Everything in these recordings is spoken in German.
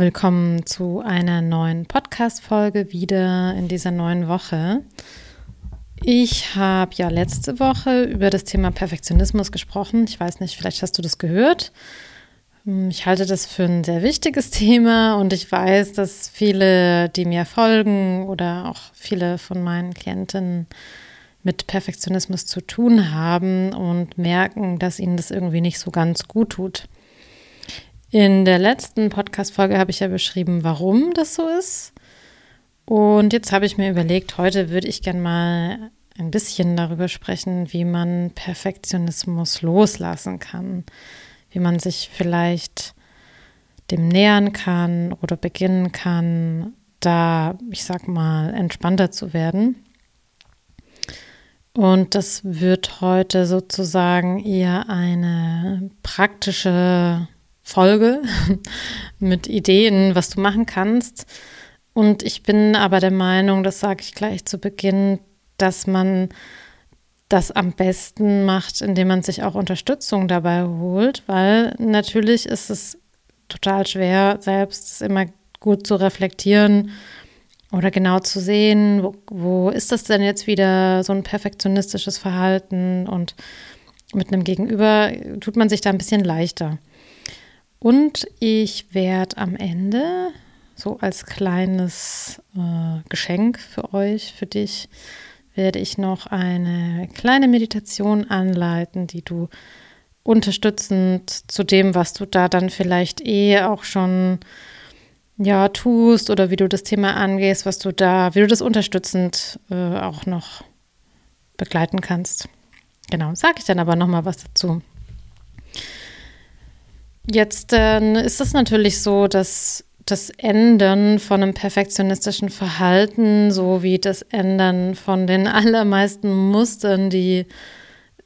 Willkommen zu einer neuen Podcast-Folge wieder in dieser neuen Woche. Ich habe ja letzte Woche über das Thema Perfektionismus gesprochen. Ich weiß nicht, vielleicht hast du das gehört. Hm, ich halte das für ein sehr wichtiges Thema und ich weiß, dass viele, die mir folgen oder auch viele von meinen Klientinnen mit Perfektionismus zu tun haben und merken, dass ihnen das irgendwie nicht so ganz gut tut. In der letzten Podcast-Folge habe ich ja beschrieben, warum das so ist. Und jetzt habe ich mir überlegt, heute würde ich gerne mal ein bisschen darüber sprechen, wie man Perfektionismus loslassen kann, wie man sich vielleicht dem nähern kann oder beginnen kann, da, ich sag mal, entspannter zu werden. Und das wird heute sozusagen eher eine praktische Folge mit Ideen, was du machen kannst. Und ich bin aber der Meinung, das sage ich gleich zu Beginn, dass man das am besten macht, indem man sich auch Unterstützung dabei holt, weil natürlich ist es total schwer, selbst immer gut zu reflektieren oder genau zu sehen, wo, wo ist das denn jetzt wieder so ein perfektionistisches Verhalten und mit einem Gegenüber tut man sich da ein bisschen leichter. Und ich werde am Ende, so als kleines äh, Geschenk für euch, für dich, werde ich noch eine kleine Meditation anleiten, die du unterstützend zu dem, was du da dann vielleicht eh auch schon ja tust oder wie du das Thema angehst, was du da, wie du das unterstützend äh, auch noch begleiten kannst. Genau, sage ich dann aber noch mal was dazu. Jetzt äh, ist es natürlich so, dass das Ändern von einem perfektionistischen Verhalten sowie das Ändern von den allermeisten Mustern, die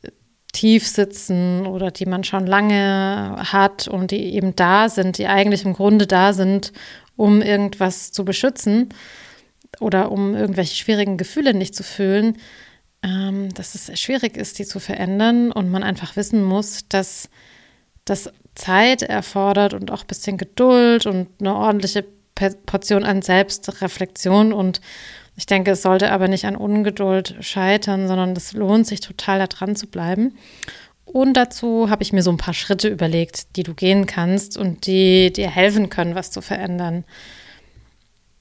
äh, tief sitzen oder die man schon lange hat und die eben da sind, die eigentlich im Grunde da sind, um irgendwas zu beschützen oder um irgendwelche schwierigen Gefühle nicht zu fühlen, ähm, dass es schwierig ist, die zu verändern und man einfach wissen muss, dass das Zeit erfordert und auch ein bisschen Geduld und eine ordentliche Portion an Selbstreflexion. Und ich denke, es sollte aber nicht an Ungeduld scheitern, sondern es lohnt sich total, da dran zu bleiben. Und dazu habe ich mir so ein paar Schritte überlegt, die du gehen kannst und die dir helfen können, was zu verändern.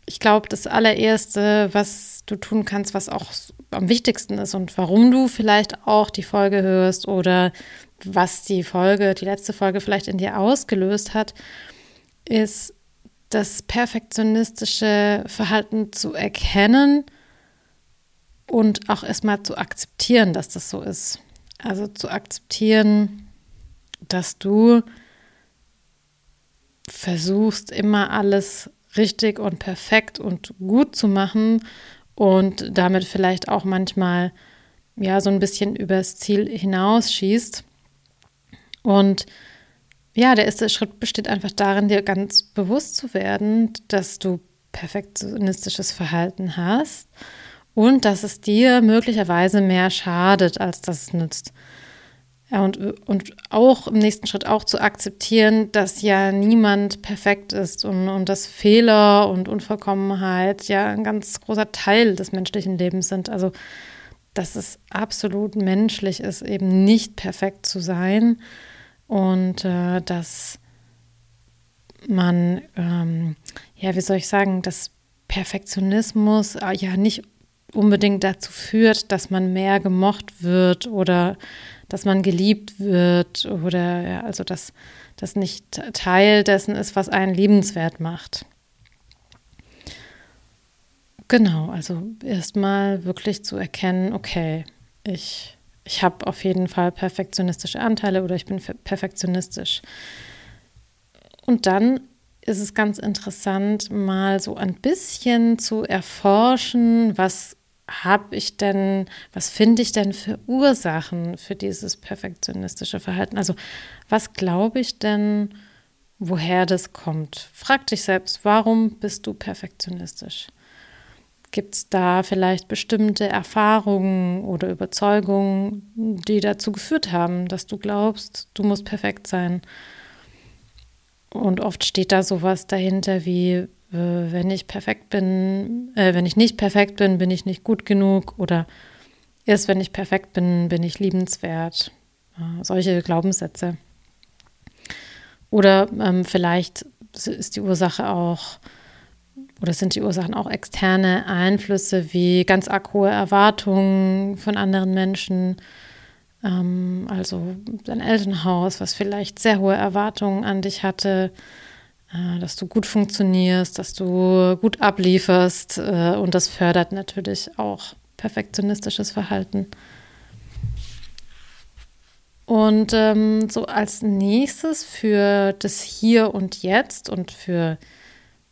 Ich glaube, das allererste, was du tun kannst, was auch am wichtigsten ist und warum du vielleicht auch die Folge hörst oder was die Folge, die letzte Folge vielleicht in dir ausgelöst hat, ist das perfektionistische Verhalten zu erkennen und auch erstmal zu akzeptieren, dass das so ist. Also zu akzeptieren, dass du versuchst immer alles richtig und perfekt und gut zu machen und damit vielleicht auch manchmal ja so ein bisschen übers Ziel hinausschießt. Und ja, der erste Schritt besteht einfach darin, dir ganz bewusst zu werden, dass du perfektionistisches Verhalten hast und dass es dir möglicherweise mehr schadet, als dass es nützt. Und, und auch im nächsten Schritt auch zu akzeptieren, dass ja niemand perfekt ist und, und dass Fehler und Unvollkommenheit ja ein ganz großer Teil des menschlichen Lebens sind. Also, dass es absolut menschlich ist, eben nicht perfekt zu sein und äh, dass man, ähm, ja, wie soll ich sagen, dass Perfektionismus äh, ja nicht unbedingt dazu führt, dass man mehr gemocht wird oder dass man geliebt wird oder ja, also dass das nicht Teil dessen ist, was einen liebenswert macht. Genau, also erstmal wirklich zu erkennen, okay, ich ich habe auf jeden Fall perfektionistische Anteile oder ich bin perfektionistisch. Und dann ist es ganz interessant, mal so ein bisschen zu erforschen, was habe ich denn, was finde ich denn für Ursachen für dieses perfektionistische Verhalten? Also was glaube ich denn, woher das kommt? Frag dich selbst, warum bist du perfektionistisch? Gibt es da vielleicht bestimmte Erfahrungen oder Überzeugungen, die dazu geführt haben, dass du glaubst, du musst perfekt sein? Und oft steht da sowas dahinter wie, äh, wenn ich perfekt bin, äh, wenn ich nicht perfekt bin, bin ich nicht gut genug oder erst wenn ich perfekt bin, bin ich liebenswert. Äh, solche Glaubenssätze. Oder ähm, vielleicht ist die Ursache auch, oder sind die Ursachen auch externe Einflüsse wie ganz arg hohe Erwartungen von anderen Menschen, ähm, also dein Elternhaus, was vielleicht sehr hohe Erwartungen an dich hatte, äh, dass du gut funktionierst, dass du gut ablieferst äh, und das fördert natürlich auch perfektionistisches Verhalten. Und ähm, so als nächstes für das Hier und Jetzt und für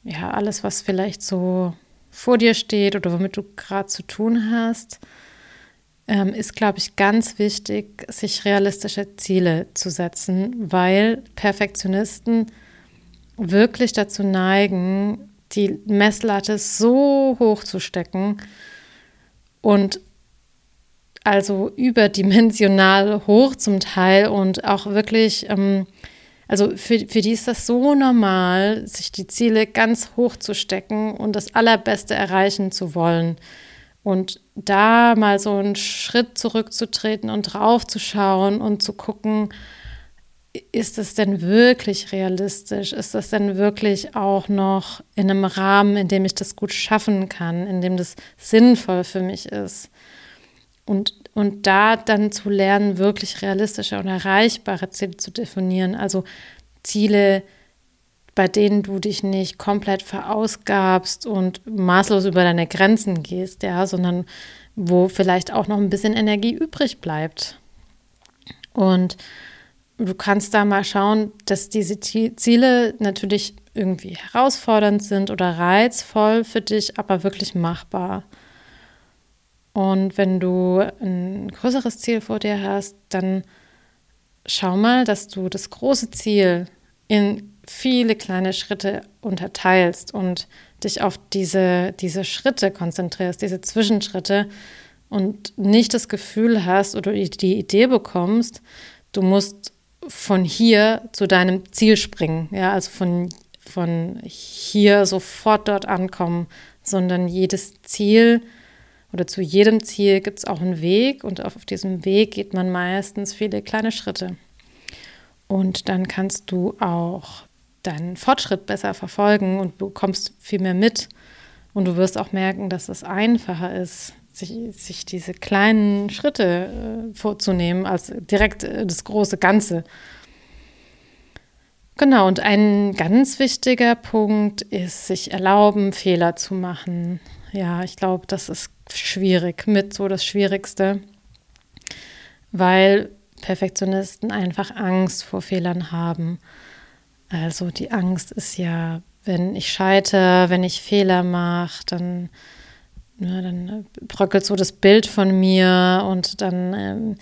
ja alles, was vielleicht so vor dir steht oder womit du gerade zu tun hast, ähm, ist, glaube ich, ganz wichtig, sich realistische Ziele zu setzen, weil Perfektionisten wirklich dazu neigen, die Messlatte so hoch zu stecken und also überdimensional hoch zum Teil und auch wirklich, ähm, also für, für die ist das so normal, sich die Ziele ganz hoch zu stecken und das Allerbeste erreichen zu wollen. Und da mal so einen Schritt zurückzutreten und draufzuschauen und zu gucken, ist das denn wirklich realistisch? Ist das denn wirklich auch noch in einem Rahmen, in dem ich das gut schaffen kann, in dem das sinnvoll für mich ist? Und, und da dann zu lernen, wirklich realistische und erreichbare Ziele zu definieren. Also Ziele, bei denen du dich nicht komplett verausgabst und maßlos über deine Grenzen gehst, ja, sondern wo vielleicht auch noch ein bisschen Energie übrig bleibt. Und du kannst da mal schauen, dass diese Ziele natürlich irgendwie herausfordernd sind oder reizvoll für dich, aber wirklich machbar. Und wenn du ein größeres Ziel vor dir hast, dann schau mal, dass du das große Ziel in viele kleine Schritte unterteilst und dich auf diese, diese Schritte konzentrierst, diese Zwischenschritte und nicht das Gefühl hast oder die Idee bekommst, du musst von hier zu deinem Ziel springen, ja, also von, von hier sofort dort ankommen, sondern jedes Ziel oder zu jedem Ziel gibt es auch einen Weg und auf diesem Weg geht man meistens viele kleine Schritte. Und dann kannst du auch deinen Fortschritt besser verfolgen und bekommst viel mehr mit. Und du wirst auch merken, dass es einfacher ist, sich, sich diese kleinen Schritte äh, vorzunehmen, als direkt äh, das große Ganze. Genau, und ein ganz wichtiger Punkt ist, sich erlauben, Fehler zu machen. Ja, ich glaube, das ist schwierig, mit so das Schwierigste, weil Perfektionisten einfach Angst vor Fehlern haben. Also die Angst ist ja, wenn ich scheitere, wenn ich Fehler mache, dann, ja, dann bröckelt so das Bild von mir und dann ähm,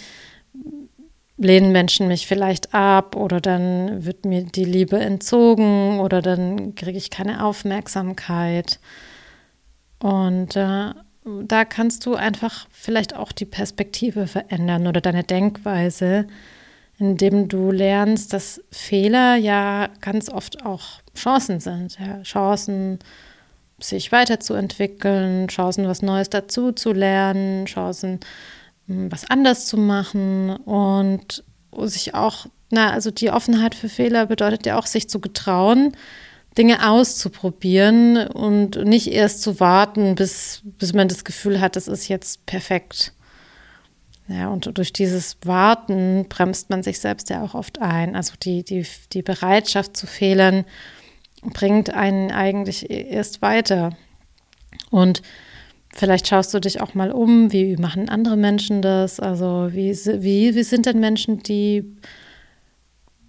lehnen Menschen mich vielleicht ab oder dann wird mir die Liebe entzogen oder dann kriege ich keine Aufmerksamkeit. Und äh, da kannst du einfach vielleicht auch die Perspektive verändern oder deine Denkweise, indem du lernst, dass Fehler ja ganz oft auch Chancen sind. Ja, Chancen, sich weiterzuentwickeln, Chancen, was Neues dazu zu lernen, Chancen, hm, was anders zu machen und sich auch, na, also die Offenheit für Fehler bedeutet ja auch, sich zu getrauen, Dinge auszuprobieren und nicht erst zu warten, bis, bis man das Gefühl hat, das ist jetzt perfekt. Ja, und durch dieses Warten bremst man sich selbst ja auch oft ein. Also die, die, die Bereitschaft zu Fehlern bringt einen eigentlich erst weiter. Und vielleicht schaust du dich auch mal um, wie machen andere Menschen das? Also wie, wie, wie sind denn Menschen, die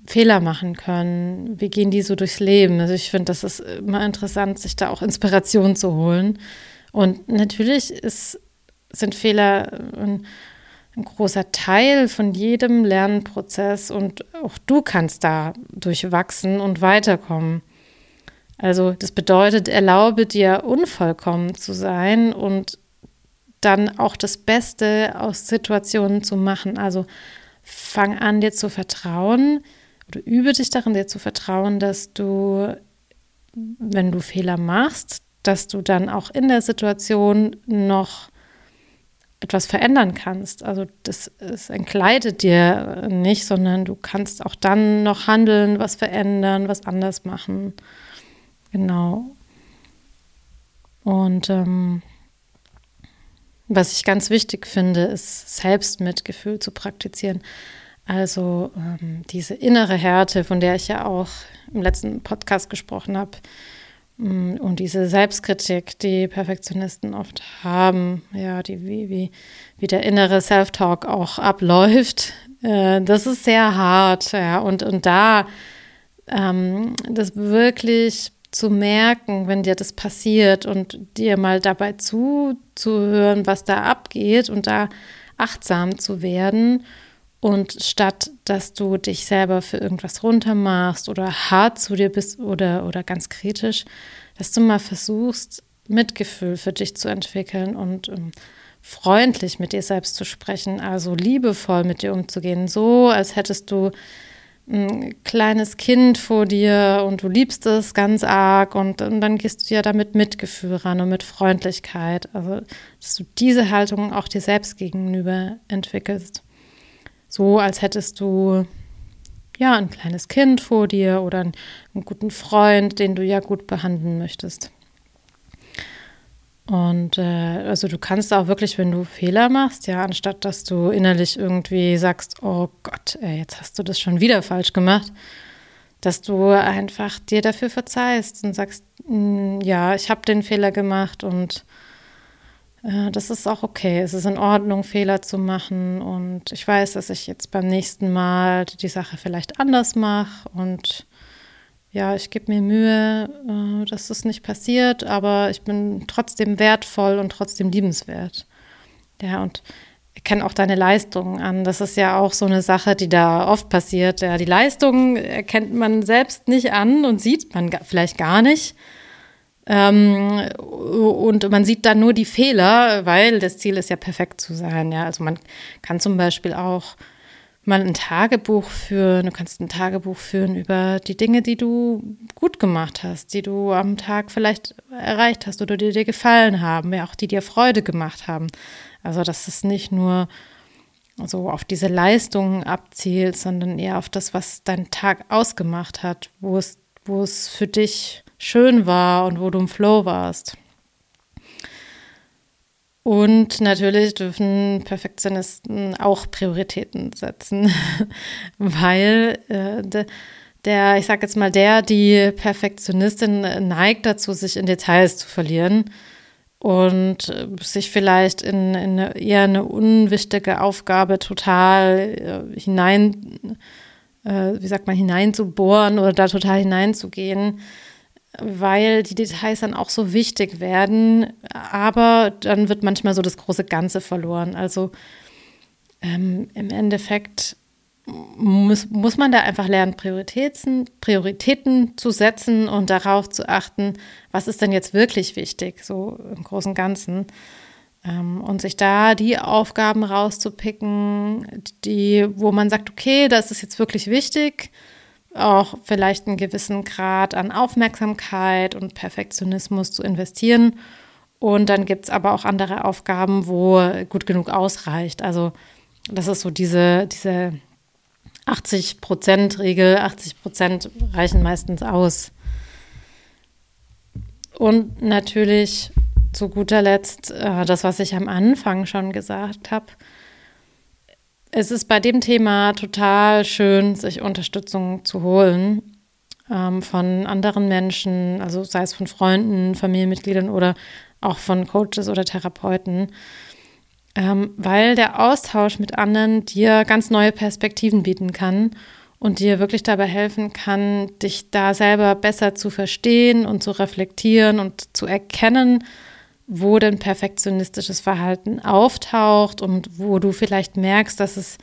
Fehler machen können? Wie gehen die so durchs Leben? Also ich finde, das ist immer interessant, sich da auch Inspiration zu holen. Und natürlich ist, sind Fehler ein, ein großer Teil von jedem Lernprozess und auch du kannst da durchwachsen und weiterkommen. Also das bedeutet, erlaube dir unvollkommen zu sein und dann auch das Beste aus Situationen zu machen. Also fang an, dir zu vertrauen, oder übe dich darin, dir zu vertrauen, dass du, wenn du Fehler machst, dass du dann auch in der Situation noch etwas verändern kannst. Also das, das entkleidet dir nicht, sondern du kannst auch dann noch handeln, was verändern, was anders machen. Genau. Und ähm, was ich ganz wichtig finde, ist Selbstmitgefühl zu praktizieren. Also ähm, diese innere Härte, von der ich ja auch im letzten Podcast gesprochen habe, mm, und diese Selbstkritik, die Perfektionisten oft haben, ja, die, wie, wie, wie der innere Self-Talk auch abläuft, äh, das ist sehr hart, ja. Und, und da ähm, das wirklich zu merken, wenn dir das passiert und dir mal dabei zuzuhören, was da abgeht und da achtsam zu werden und statt dass du dich selber für irgendwas runtermachst oder hart zu dir bist oder, oder ganz kritisch, dass du mal versuchst, Mitgefühl für dich zu entwickeln und ähm, freundlich mit dir selbst zu sprechen, also liebevoll mit dir umzugehen, so als hättest du ein kleines Kind vor dir und du liebst es ganz arg und, und, dann gehst du ja damit Mitgefühl ran und mit Freundlichkeit. Also, dass du diese Haltung auch dir selbst gegenüber entwickelst. So, als hättest du ja ein kleines Kind vor dir oder einen, guten Freund, den du ja gut behandeln möchtest. Und äh, also du kannst auch wirklich, wenn du Fehler machst, ja, anstatt dass du innerlich irgendwie sagst, oh Gott, ey, jetzt hast du das schon wieder falsch gemacht, dass du einfach dir dafür verzeihst und sagst, hm, ja, ich habe den Fehler gemacht und das ist auch okay. Es ist in Ordnung, Fehler zu machen und ich weiß, dass ich jetzt beim nächsten Mal die Sache vielleicht anders mache und ja, ich gebe mir Mühe, äh, dass das nicht passiert, aber ich bin trotzdem wertvoll und trotzdem liebenswert. Ja, und ich kenne auch deine Leistungen an. Das ist ja auch so eine Sache, die da oft passiert. Ja, die Leistungen erkennt man selbst nicht an und sieht man vielleicht gar nicht. Ähm, und man sieht dann nur die Fehler, weil das Ziel ist ja perfekt zu sein. Ja, also man kann zum Beispiel auch mal ein Tagebuch führen. Du kannst ein Tagebuch führen über die Dinge, die du gut gemacht hast, die du am Tag vielleicht erreicht hast oder die dir gefallen haben, ja auch die dir Freude gemacht haben. Also dass es nicht nur so auf diese Leistungen abzielt, sondern eher auf das, was dein Tag ausgemacht hat, wo es, wo es für dich schön war und wo du im Flow warst. Und natürlich dürfen Perfektionisten auch Prioritäten setzen, weil äh, de, der, ich sag jetzt mal, der, die Perfektionistin neigt dazu, sich in Details zu verlieren und äh, sich vielleicht in, in eine, eher eine unwichtige Aufgabe total äh, hinein, äh, wie sagt man, hineinzubohren oder da total hineinzugehen weil die Details dann auch so wichtig werden, aber dann wird manchmal so das große Ganze verloren. Also ähm, im Endeffekt muss, muss man da einfach lernen, Prioritäten, Prioritäten zu setzen und darauf zu achten, was ist denn jetzt wirklich wichtig, so im Großen und Ganzen. Ähm, und sich da die Aufgaben rauszupicken, die, wo man sagt, okay, das ist jetzt wirklich wichtig auch vielleicht einen gewissen Grad an Aufmerksamkeit und Perfektionismus zu investieren. Und dann gibt es aber auch andere Aufgaben, wo gut genug ausreicht. Also das ist so diese, diese 80-Prozent-Regel. 80 Prozent reichen meistens aus. Und natürlich zu guter Letzt äh, das, was ich am Anfang schon gesagt habe es ist bei dem Thema total schön, sich Unterstützung zu holen ähm, von anderen Menschen, also sei es von Freunden, Familienmitgliedern oder auch von Coaches oder Therapeuten, ähm, weil der Austausch mit anderen dir ganz neue Perspektiven bieten kann und dir wirklich dabei helfen kann, dich da selber besser zu verstehen und zu reflektieren und zu erkennen, wo denn perfektionistisches Verhalten auftaucht und wo du vielleicht merkst, dass es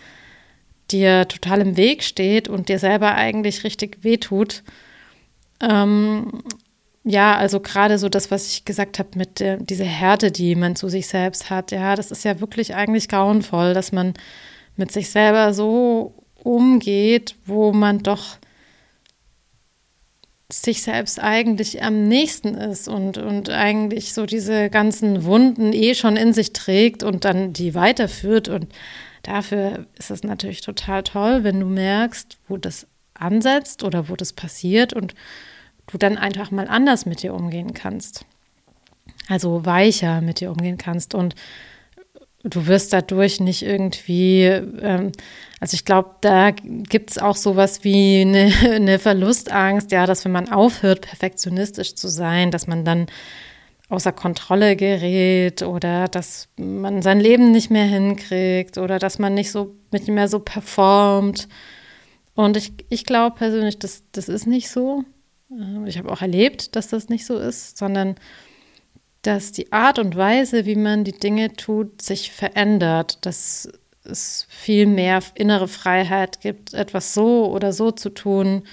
dir total im Weg steht und dir selber eigentlich richtig wehtut. Ähm, ja, also gerade so das, was ich gesagt habe mit der, dieser Härte, die man zu sich selbst hat, ja, das ist ja wirklich eigentlich grauenvoll, dass man mit sich selber so umgeht, wo man doch sich selbst eigentlich am nächsten ist und, und eigentlich so diese ganzen Wunden eh schon in sich trägt und dann die weiterführt. Und dafür ist es natürlich total toll, wenn du merkst, wo das ansetzt oder wo das passiert und du dann einfach mal anders mit dir umgehen kannst. Also weicher mit dir umgehen kannst und du wirst dadurch nicht irgendwie, ähm, also ich glaube, da gibt es auch sowas wie eine, eine, Verlustangst, ja, dass wenn man aufhört, perfektionistisch zu sein, dass man dann außer Kontrolle gerät oder dass man sein Leben nicht mehr hinkriegt oder dass man nicht so nicht mehr so performt. Und ich, ich glaube persönlich, das, das ist nicht so. Äh, ich habe auch erlebt, dass das nicht so ist, sondern dass die Art und Weise, wie man die Dinge tut, sich verändert, dass es viel mehr innere Freiheit gibt, etwas so oder so zu tun,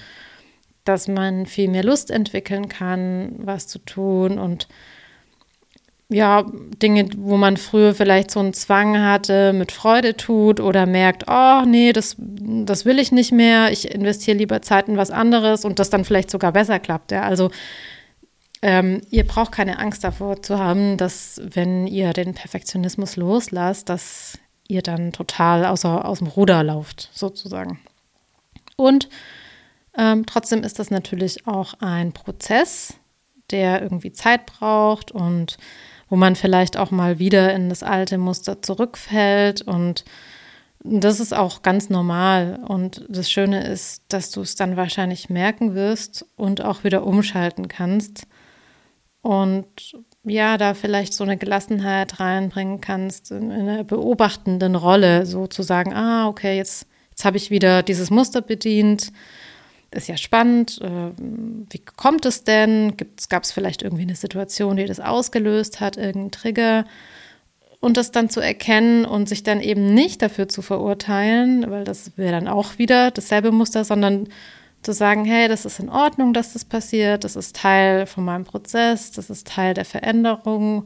dass man viel mehr Lust entwickeln kann, was zu tun und ja, Dinge, wo man früher vielleicht so einen Zwang hatte, mit Freude tut oder merkt, oh nee, das, das will ich nicht mehr, ich investiere lieber Zeit in was anderes und das dann vielleicht sogar besser klappt. Ja. Also ähm, ihr braucht keine Angst davor zu haben, dass wenn ihr den Perfektionismus loslasst, dass ihr dann total außer, aus dem Ruder lauft, sozusagen. Und ähm, trotzdem ist das natürlich auch ein Prozess, der irgendwie Zeit braucht und wo man vielleicht auch mal wieder in das alte Muster zurückfällt und das ist auch ganz normal. Und das Schöne ist, dass du es dann wahrscheinlich merken wirst und auch wieder umschalten kannst und ja, da vielleicht so eine Gelassenheit reinbringen kannst, in eine beobachtenden Rolle, so zu sagen, ah, okay, jetzt, jetzt habe ich wieder dieses Muster bedient. Ist ja spannend. Äh, wie kommt es denn? Gab es vielleicht irgendwie eine Situation, die das ausgelöst hat, irgendein Trigger? Und das dann zu erkennen und sich dann eben nicht dafür zu verurteilen, weil das wäre dann auch wieder dasselbe Muster, sondern zu sagen, hey, das ist in Ordnung, dass das passiert, das ist Teil von meinem Prozess, das ist Teil der Veränderung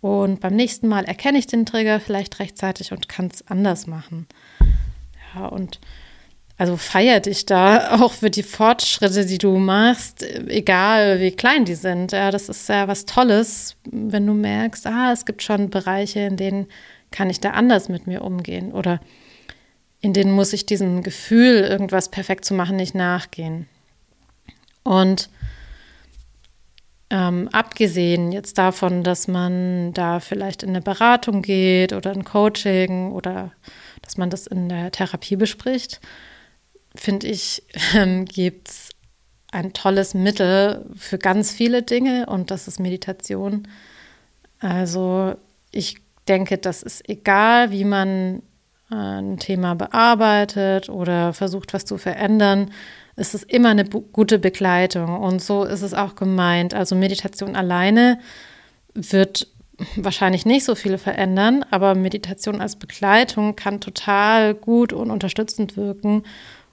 und beim nächsten Mal erkenne ich den Trigger vielleicht rechtzeitig und kann es anders machen. Ja, und also feier dich da auch für die Fortschritte, die du machst, egal wie klein die sind. Ja, das ist ja was Tolles, wenn du merkst, ah, es gibt schon Bereiche, in denen kann ich da anders mit mir umgehen oder in denen muss ich diesem Gefühl, irgendwas perfekt zu machen, nicht nachgehen. Und ähm, abgesehen jetzt davon, dass man da vielleicht in eine Beratung geht oder ein Coaching oder dass man das in der Therapie bespricht, finde ich, ähm, gibt es ein tolles Mittel für ganz viele Dinge und das ist Meditation. Also ich denke, das ist egal, wie man ein Thema bearbeitet oder versucht, was zu verändern, ist es immer eine gute Begleitung. Und so ist es auch gemeint. Also Meditation alleine wird wahrscheinlich nicht so viel verändern, aber Meditation als Begleitung kann total gut und unterstützend wirken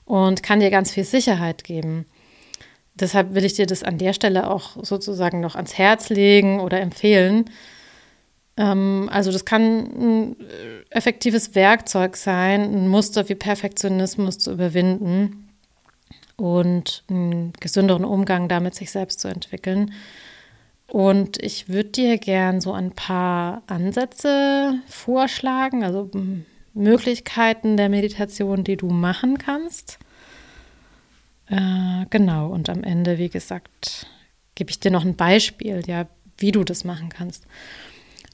und kann dir ganz viel Sicherheit geben. Deshalb will ich dir das an der Stelle auch sozusagen noch ans Herz legen oder empfehlen, also das kann ein äh, effektives Werkzeug sein, ein Muster wie Perfektionismus zu überwinden und einen gesünderen Umgang damit sich selbst zu entwickeln. Und ich würde dir gern so ein paar Ansätze vorschlagen, also Möglichkeiten der Meditation, die du machen kannst. Äh, genau, und am Ende, wie gesagt, gebe ich dir noch ein Beispiel, ja, wie du das machen kannst.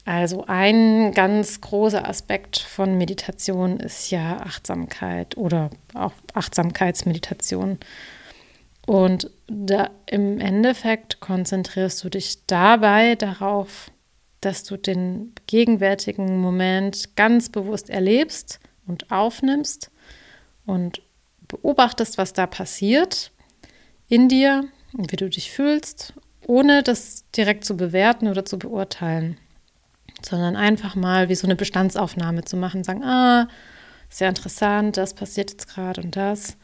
Also ein ganz großer Aspekt von Meditation ist ja Achtsamkeit oder auch Achtsamkeitsmeditation. Und da, im Endeffekt konzentrierst du dich dabei darauf, dass du den gegenwärtigen Moment ganz bewusst erlebst und aufnimmst und beobachtest, was da passiert in dir und wie du dich fühlst, ohne das direkt zu bewerten oder zu beurteilen sondern einfach mal wie so eine Bestandsaufnahme zu machen, sagen, ah, sehr interessant, das passiert jetzt gerade und das.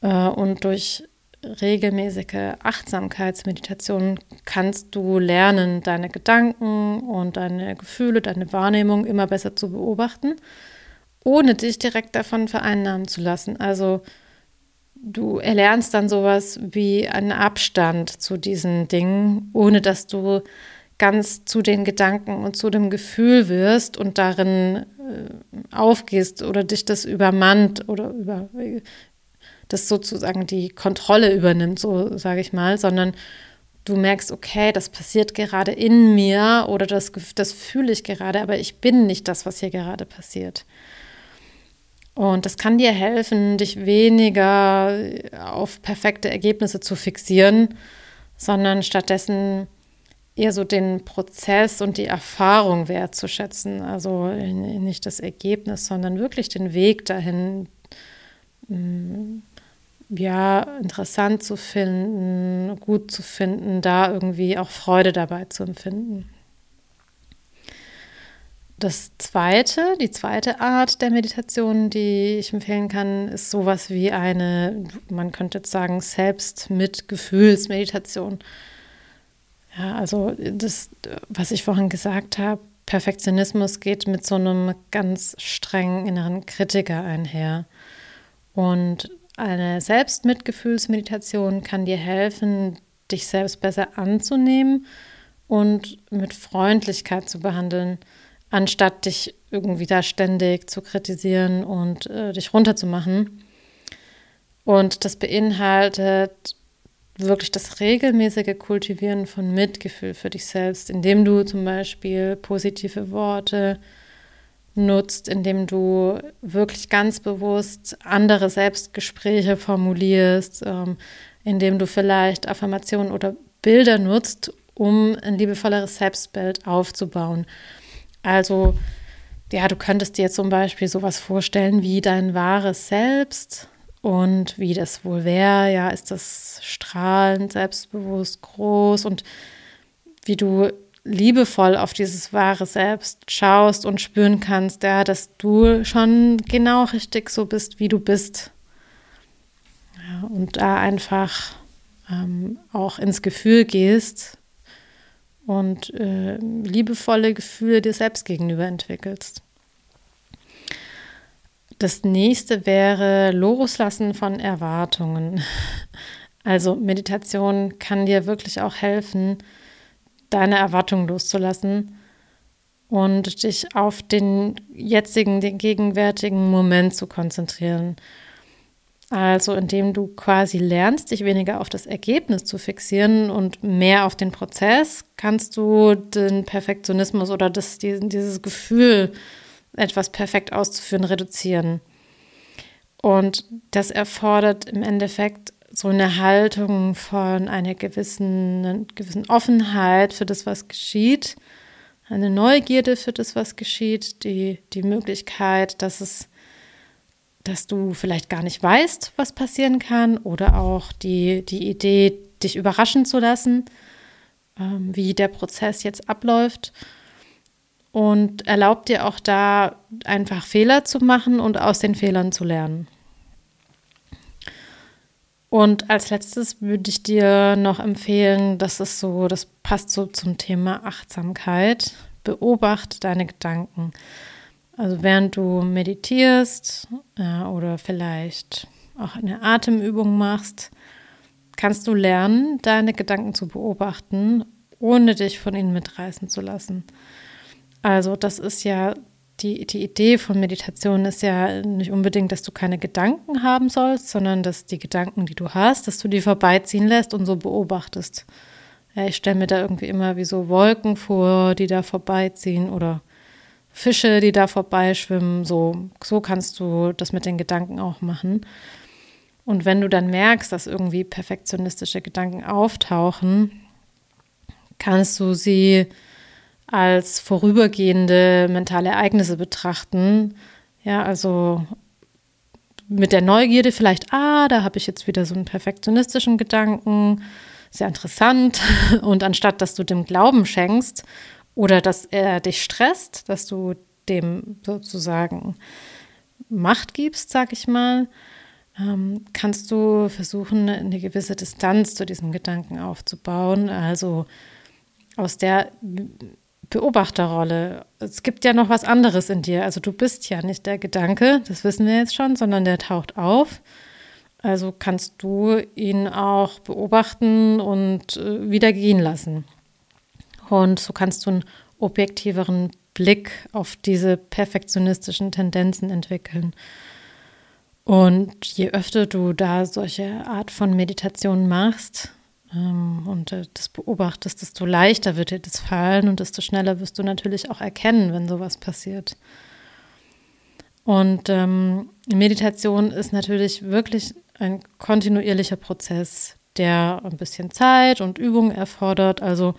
Äh, und durch regelmäßige Achtsamkeitsmeditation kannst du lernen, deine Gedanken und deine Gefühle, deine Wahrnehmung immer besser zu beobachten ohne dich direkt davon vereinnahmen zu lassen. Also du erlernst dann sowas wie einen Abstand zu diesen Dingen, ohne dass du ganz zu den Gedanken und zu dem Gefühl wirst und darin äh, aufgehst oder dich das übermannt oder über das sozusagen die Kontrolle übernimmt, so sage ich mal, sondern du merkst, okay, das passiert gerade in mir oder das, das fühle ich gerade, aber ich bin nicht das, was hier gerade passiert. Und das kann dir helfen, dich weniger auf perfekte Ergebnisse zu fixieren, sondern stattdessen eher so den Prozess und die Erfahrung wertzuschätzen. Also nicht das Ergebnis, sondern wirklich den Weg dahin, mm, ja, interessant zu finden, gut zu finden, da irgendwie auch Freude dabei zu empfinden. Das zweite, die zweite Art der Meditation, die ich empfehlen kann, ist sowas wie eine, man könnte jetzt sagen, Selbstmitgefühlsmeditation. Ja, also das, was ich vorhin gesagt habe, Perfektionismus geht mit so einem ganz strengen inneren Kritiker einher. Und eine Selbstmitgefühlsmeditation kann dir helfen, dich selbst besser anzunehmen und mit Freundlichkeit zu behandeln anstatt dich irgendwie da ständig zu kritisieren und äh, dich runterzumachen. Und das beinhaltet wirklich das regelmäßige Kultivieren von Mitgefühl für dich selbst, indem du zum Beispiel positive Worte nutzt, indem du wirklich ganz bewusst andere Selbstgespräche formulierst, ähm, indem du vielleicht Affirmationen oder Bilder nutzt, um ein liebevolleres Selbstbild aufzubauen. Also, ja, du könntest dir zum Beispiel sowas vorstellen wie dein wahres Selbst und wie das wohl wäre. Ja, ist das strahlend, selbstbewusst, groß und wie du liebevoll auf dieses wahre Selbst schaust und spüren kannst, ja, dass du schon genau richtig so bist, wie du bist. Ja, und da einfach ähm, auch ins Gefühl gehst, und äh, liebevolle Gefühle dir selbst gegenüber entwickelst. Das nächste wäre Loslassen von Erwartungen. Also Meditation kann dir wirklich auch helfen, deine Erwartungen loszulassen und dich auf den jetzigen, den gegenwärtigen Moment zu konzentrieren. Also indem du quasi lernst, dich weniger auf das Ergebnis zu fixieren und mehr auf den Prozess, kannst du den Perfektionismus oder das, dieses Gefühl, etwas perfekt auszuführen, reduzieren. Und das erfordert im Endeffekt so eine Haltung von einer gewissen, einer gewissen Offenheit für das, was geschieht, eine Neugierde für das, was geschieht, die, die Möglichkeit, dass es dass du vielleicht gar nicht weißt, was passieren kann oder auch die, die Idee, dich überraschen zu lassen, ähm, wie der Prozess jetzt abläuft und erlaubt dir auch da einfach Fehler zu machen und aus den Fehlern zu lernen. Und als letztes würde ich dir noch empfehlen, das ist so, das passt so zum Thema Achtsamkeit. Beobachte deine Gedanken. Also während du meditierst äh, oder vielleicht auch eine Atemübung machst, kannst du lernen, deine Gedanken zu beobachten, ohne dich von ihnen mitreißen zu lassen. Also das ist ja die, die Idee von Meditation ist ja nicht unbedingt, dass du keine Gedanken haben sollst, sondern dass die Gedanken, die du hast, dass du die vorbeiziehen lässt und so beobachtest. Ja, ich stelle mir da irgendwie immer wie so Wolken vor, die da vorbeiziehen oder Fische, die da vorbeischwimmen. So, so kannst du das mit den Gedanken auch machen. Und wenn du dann merkst, dass irgendwie perfektionistische Gedanken auftauchen, kannst du sie als vorübergehende mentale Ereignisse betrachten. Ja, also mit der Neugierde vielleicht, ah, da habe ich jetzt wieder so einen perfektionistischen Gedanken, sehr interessant. Und anstatt dass du dem Glauben schenkst oder dass er dich stresst, dass du dem sozusagen Macht gibst, sag ich mal, ähm, kannst du versuchen, eine gewisse Distanz zu diesem Gedanken aufzubauen. Also aus der Beobachterrolle. Es gibt ja noch was anderes in dir. Also du bist ja nicht der Gedanke, das wissen wir jetzt schon, sondern der taucht auf. Also kannst du ihn auch beobachten und äh, wieder gehen lassen. Und so kannst du einen objektiveren Blick auf diese perfektionistischen Tendenzen entwickeln. Und je öfter du da solche Art von Meditation machst und äh, das beobachtest, desto leichter wird dir das fallen und desto schneller wirst du natürlich auch erkennen, wenn sowas passiert. Und ähm, Meditation ist natürlich wirklich ein kontinuierlicher Prozess, der ein bisschen Zeit und Übung erfordert. Also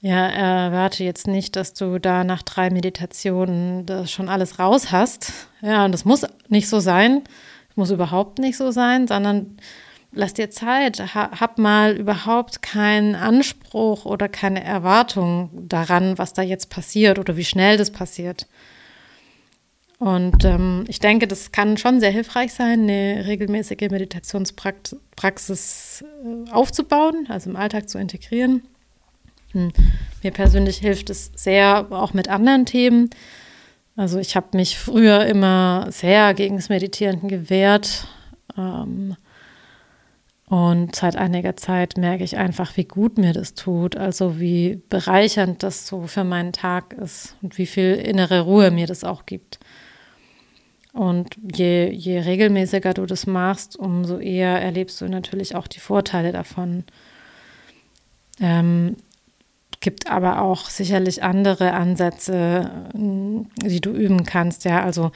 ja, erwarte jetzt nicht, dass du da nach drei Meditationen das schon alles raus hast. Ja, und das muss nicht so sein. Das muss überhaupt nicht so sein, sondern lass dir Zeit. Hab mal überhaupt keinen Anspruch oder keine Erwartung daran, was da jetzt passiert oder wie schnell das passiert. Und ähm, ich denke, das kann schon sehr hilfreich sein, eine regelmäßige Meditationspraxis äh, aufzubauen, also im Alltag zu integrieren. Hm. Mir persönlich hilft es sehr, auch mit anderen Themen. Also ich habe mich früher immer sehr gegen das Meditieren gewehrt. Ähm, und seit einiger Zeit merke ich einfach, wie gut mir das tut, also wie bereichernd das so für meinen Tag ist und wie viel innere Ruhe mir das auch gibt. Und je, je regelmäßiger du das machst, umso eher erlebst du natürlich auch die Vorteile davon. Ähm, gibt aber auch sicherlich andere Ansätze, die du üben kannst. Ja, also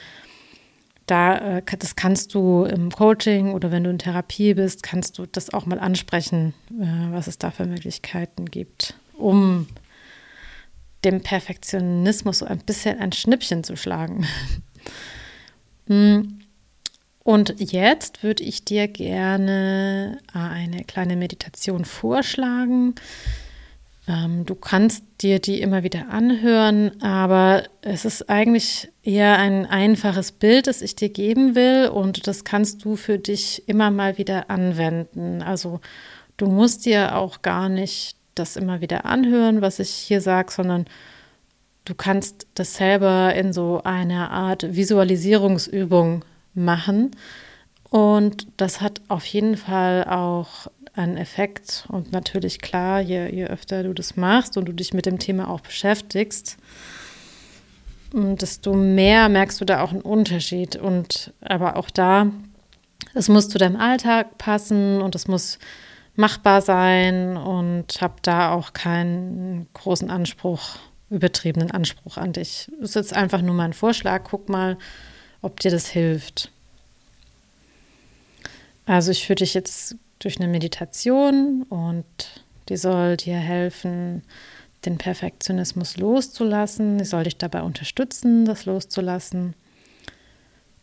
da, äh, das kannst du im Coaching oder wenn du in Therapie bist, kannst du das auch mal ansprechen, äh, was es da für Möglichkeiten gibt, um dem Perfektionismus so ein bisschen ein Schnippchen zu schlagen. Hm. Und jetzt würde ich dir gerne eine kleine Meditation vorschlagen. Ähm, du kannst dir die immer wieder anhören, aber es ist eigentlich eher ein einfaches Bild, das ich dir geben will und das kannst du für dich immer mal wieder anwenden. Also du musst dir auch gar nicht das immer wieder anhören, was ich hier sage, sondern du kannst das selber in so einer Art Visualisierungsübung machen. Und das hat auf jeden Fall auch einen Effekt. Und natürlich klar, je, je öfter du das machst und du dich mit dem Thema auch beschäftigst, desto mehr merkst du da auch einen Unterschied. Und aber auch da, es muss zu deinem Alltag passen und es muss machbar sein und habe da auch keinen großen Anspruch übertriebenen Anspruch an dich. Das ist jetzt einfach nur mal ein Vorschlag. Guck mal, ob dir das hilft. Also ich führe dich jetzt durch eine Meditation und die soll dir helfen, den Perfektionismus loszulassen. Die soll dich dabei unterstützen, das loszulassen.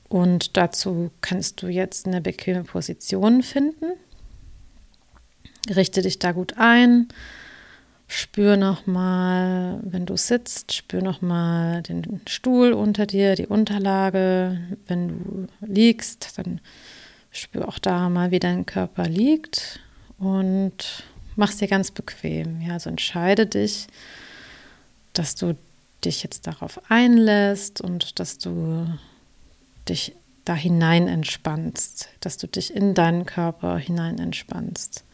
Und dazu kannst du jetzt eine bequeme Position finden. Richte dich da gut ein Spür nochmal, wenn du sitzt, spür nochmal den Stuhl unter dir, die Unterlage. Wenn du liegst, dann spür auch da mal, wie dein Körper liegt und mach es dir ganz bequem. Ja, also entscheide dich, dass du dich jetzt darauf einlässt und dass du dich da hinein entspannst, dass du dich in deinen Körper hinein entspannst.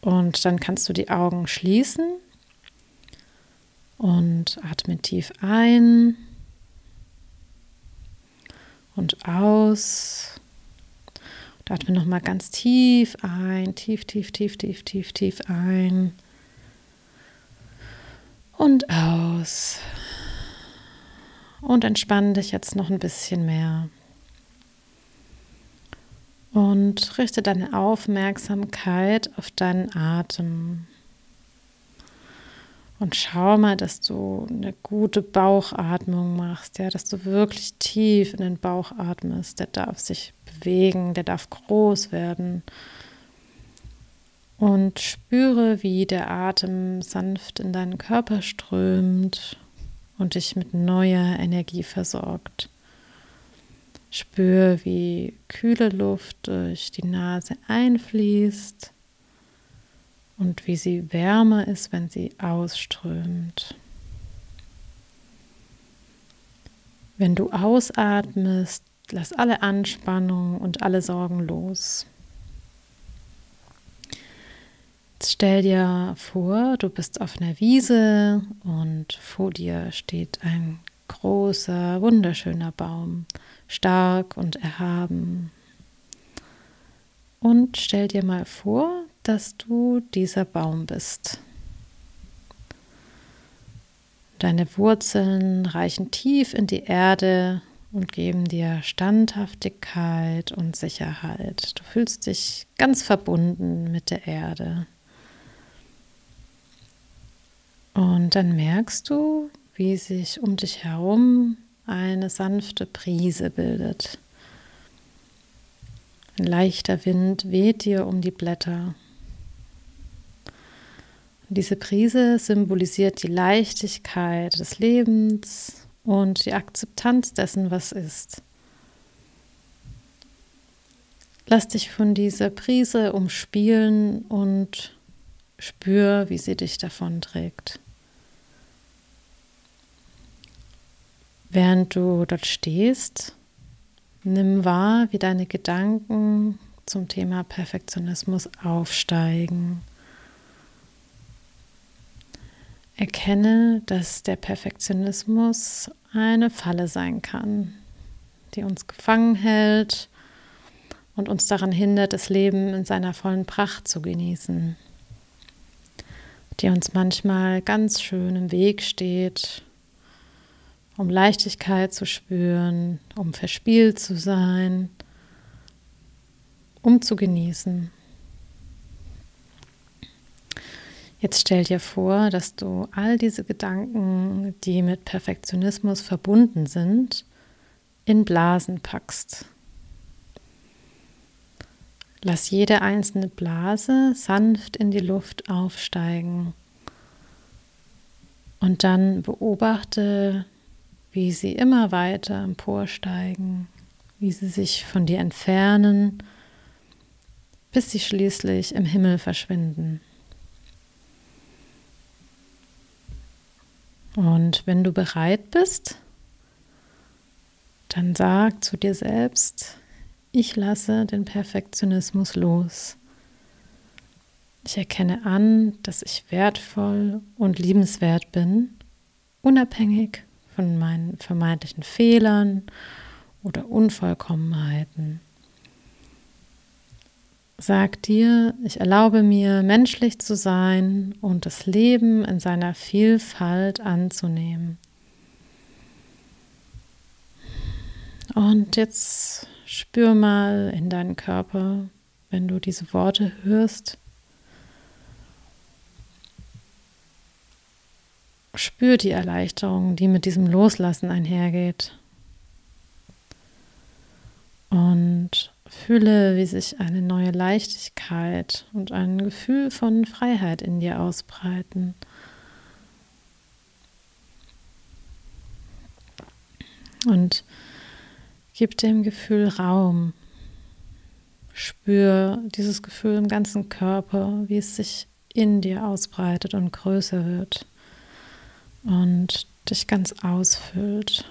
Und dann kannst du die Augen schließen und atme tief ein und aus. Atme nochmal ganz tief ein, tief, tief, tief, tief, tief, tief ein und aus. Und entspann dich jetzt noch ein bisschen mehr. Und richte deine Aufmerksamkeit auf deinen Atem. Und schau mal, dass du eine gute Bauchatmung machst, ja, dass du wirklich tief in den Bauch atmest. Der darf sich bewegen, der darf groß werden. Und spüre, wie der Atem sanft in deinen Körper strömt und dich mit neuer Energie versorgt. Spür, wie kühle Luft durch die Nase einfließt und wie sie wärmer ist, wenn sie ausströmt. Wenn du ausatmest, lass alle Anspannung und alle Sorgen los. Jetzt stell dir vor, du bist auf einer Wiese und vor dir steht ein großer, wunderschöner Baum, stark und erhaben. Und stell dir mal vor, dass du dieser Baum bist. Deine Wurzeln reichen tief in die Erde und geben dir Standhaftigkeit und Sicherheit. Du fühlst dich ganz verbunden mit der Erde. Und dann merkst du, wie sich um dich herum eine sanfte Brise bildet. Ein leichter Wind weht dir um die Blätter. Diese Prise symbolisiert die Leichtigkeit des Lebens und die Akzeptanz dessen, was ist. Lass dich von dieser Prise umspielen und spür, wie sie dich davon trägt. Während du dort stehst, nimm wahr, wie deine Gedanken zum Thema Perfektionismus aufsteigen Erkenne, dass der Perfektionismus eine Falle sein kann, die uns gefangen hält und uns daran hindert, das Leben in seiner vollen Pracht zu genießen, die uns manchmal ganz schön im Weg steht, um Leichtigkeit zu spüren, um verspielt zu sein, um zu genießen. Jetzt stell dir vor, dass du all diese Gedanken, die mit Perfektionismus verbunden sind, in Blasen packst. Lass jede einzelne Blase sanft in die Luft aufsteigen und dann beobachte, wie sie immer weiter emporsteigen, wie sie sich von dir entfernen, bis sie schließlich im Himmel verschwinden. Und wenn du bereit bist, dann sag zu dir selbst, ich lasse den Perfektionismus los. Ich erkenne an, dass ich wertvoll und liebenswert bin, unabhängig von meinen vermeintlichen Fehlern oder Unvollkommenheiten. Sag dir, ich erlaube mir, menschlich zu sein und das Leben in seiner Vielfalt anzunehmen. Und jetzt spür mal in deinen Körper, wenn du diese Worte hörst. Spür die Erleichterung, die mit diesem Loslassen einhergeht. Und Fühle, wie sich eine neue Leichtigkeit und ein Gefühl von Freiheit in dir ausbreiten. Und gib dem Gefühl Raum. Spür dieses Gefühl im ganzen Körper, wie es sich in dir ausbreitet und größer wird und dich ganz ausfüllt.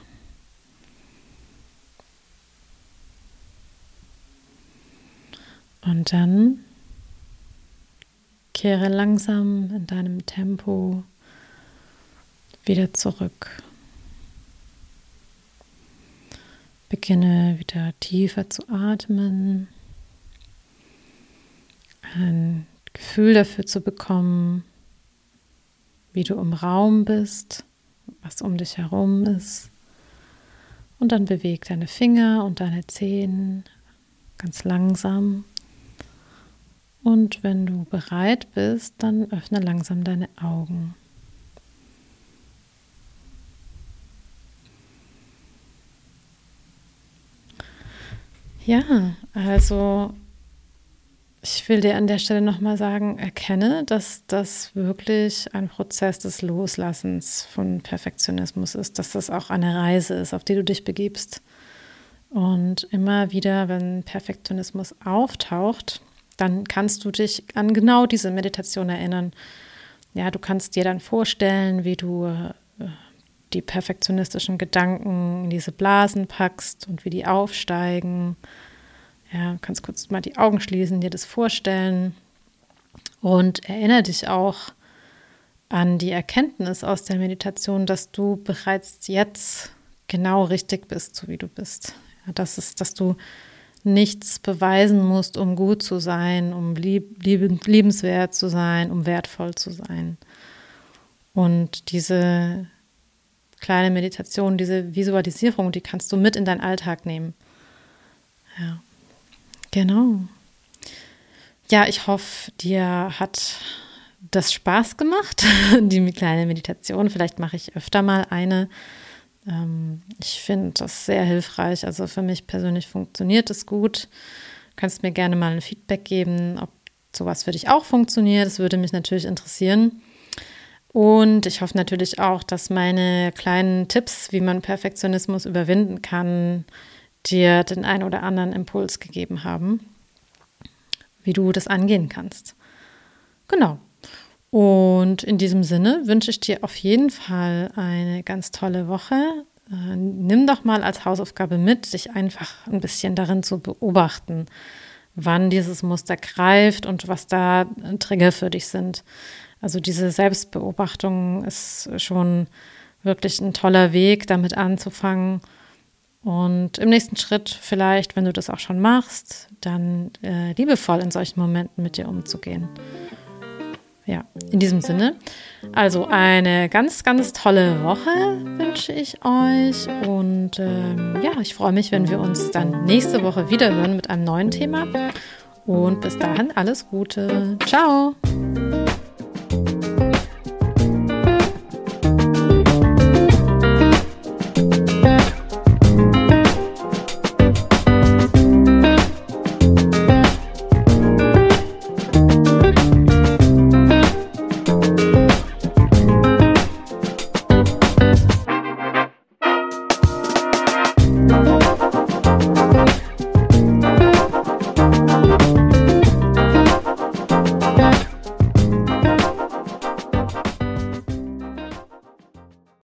Und dann kehre langsam in deinem Tempo wieder zurück. Beginne wieder tiefer zu atmen, ein Gefühl dafür zu bekommen, wie du im Raum bist, was um dich herum ist. Und dann beweg deine Finger und deine Zehen ganz langsam und wenn du bereit bist, dann öffne langsam deine Augen. Ja, also ich will dir an der Stelle nochmal sagen, erkenne, dass das wirklich ein Prozess des Loslassens von Perfektionismus ist, dass das auch eine Reise ist, auf die du dich begibst. Und immer wieder, wenn Perfektionismus auftaucht, dann kannst du dich an genau diese Meditation erinnern. Ja, du kannst dir dann vorstellen, wie du äh, die perfektionistischen Gedanken in diese Blasen packst und wie die aufsteigen. Ja, kannst kurz mal die Augen schließen, dir das vorstellen und erinnere dich auch an die Erkenntnis aus der Meditation, dass du bereits jetzt genau richtig bist, so wie du bist. Ja, das ist, dass du nichts beweisen musst, um gut zu sein, um lieb, lieb, liebenswert zu sein, um wertvoll zu sein. Und diese kleine Meditation, diese Visualisierung, die kannst du mit in deinen Alltag nehmen. Ja, genau. Ja, ich hoffe, dir hat das Spaß gemacht, die kleine Meditation. Vielleicht mache ich öfter mal eine. Ähm, ich finde das sehr hilfreich. Also für mich persönlich funktioniert es gut. Du kannst mir gerne mal ein Feedback geben, ob sowas für dich auch funktioniert. Das würde mich natürlich interessieren. Und ich hoffe natürlich auch, dass meine kleinen Tipps, wie man Perfektionismus überwinden kann, dir den einen oder anderen Impuls gegeben haben, wie du das angehen kannst. Genau. Und in diesem Sinne wünsche ich dir auf jeden Fall eine ganz tolle Woche. Äh, nimm doch mal als Hausaufgabe mit, dich einfach ein bisschen darin zu beobachten, wann dieses Muster greift und was da Trigger für dich sind. Also diese Selbstbeobachtung ist schon wirklich ein toller Weg, damit anzufangen. Und im nächsten Schritt vielleicht, wenn du das auch schon machst, dann äh, liebevoll in solchen Momenten mit dir umzugehen. Ja, in diesem Sinne. Also eine ganz, ganz tolle Woche wünsche ich euch. Und ähm, ja, ich freue mich, wenn wir uns dann nächste Woche wieder hören mit einem neuen Thema. Und bis dahin alles Gute. Ciao.